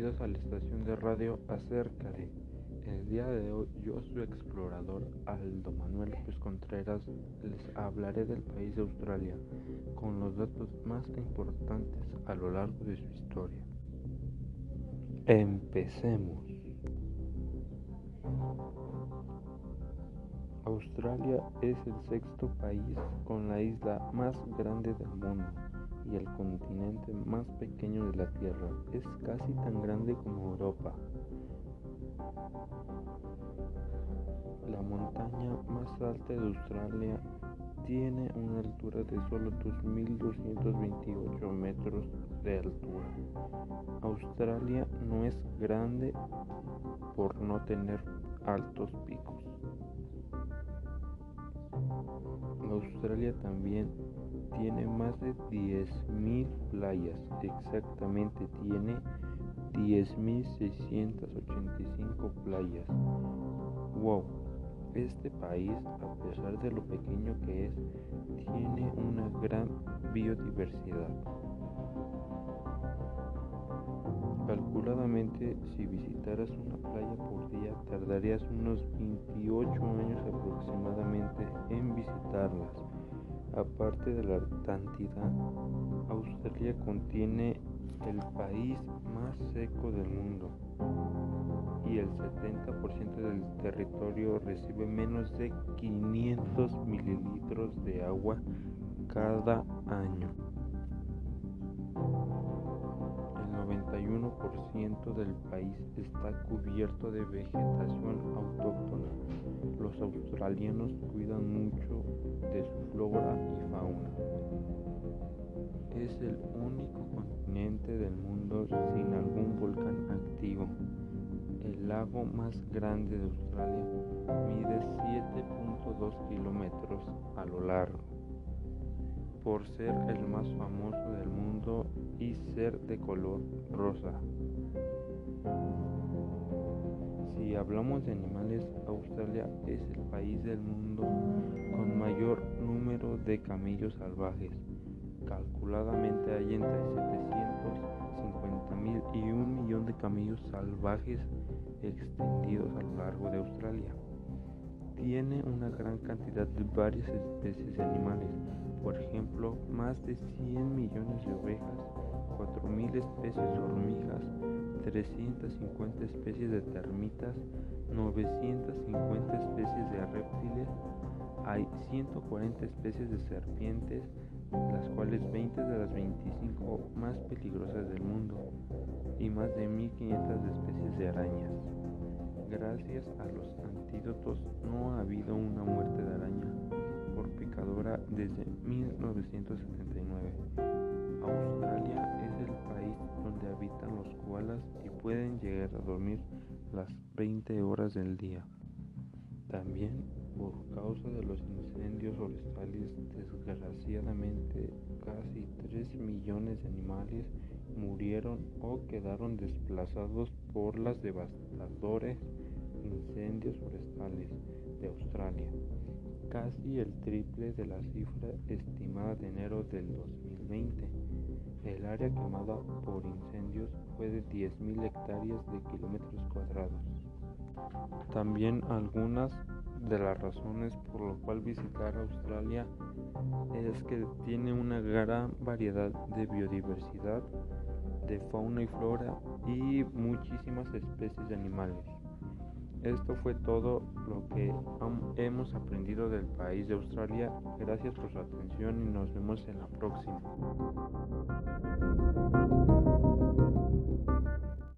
Bienvenidos a la estación de radio Acércate. El día de hoy yo, su explorador Aldo Manuel López Contreras, les hablaré del país de Australia con los datos más importantes a lo largo de su historia. Empecemos. Australia es el sexto país con la isla más grande del mundo y el continente más pequeño de la Tierra. Es casi tan grande como Europa. La montaña más alta de Australia tiene una altura de solo 2.228 metros de altura. Australia no es grande por no tener altos picos. Australia también tiene más de 10.000 playas, exactamente tiene 10.685 playas. Wow, este país, a pesar de lo pequeño que es, tiene una gran biodiversidad. Calculadamente, si visitaras una playa por día, tardarías unos 28 años aproximadamente en visitarlas. Aparte de la cantidad, Australia contiene el país más seco del mundo y el 70% del territorio recibe menos de 500 mililitros de agua cada año. 91% del país está cubierto de vegetación autóctona. Los australianos cuidan mucho de su flora y fauna. Es el único continente del mundo sin algún volcán activo. El lago más grande de Australia mide 7.2 kilómetros a lo largo por ser el más famoso del mundo y ser de color rosa. Si hablamos de animales, Australia es el país del mundo con mayor número de camellos salvajes. Calculadamente hay entre 750 mil y un millón de camellos salvajes extendidos a lo largo de Australia. Tiene una gran cantidad de varias especies de animales, por ejemplo, más de 100 millones de ovejas, 4.000 especies de hormigas, 350 especies de termitas, 950 especies de reptiles, hay 140 especies de serpientes, las cuales 20 de las 25 más peligrosas del mundo, y más de 1500 especies de arañas. Gracias a los antídotos no ha habido una muerte de araña picadora desde 1979. Pueden llegar a dormir las 20 horas del día. También por causa de los incendios forestales, desgraciadamente casi 3 millones de animales murieron o quedaron desplazados por los devastadores incendios forestales de Australia casi el triple de la cifra estimada de enero del 2020. El área quemada por incendios fue de 10.000 hectáreas de kilómetros cuadrados. También algunas de las razones por lo cual visitar Australia es que tiene una gran variedad de biodiversidad, de fauna y flora y muchísimas especies de animales. Esto fue todo lo que hemos aprendido del país de Australia. Gracias por su atención y nos vemos en la próxima.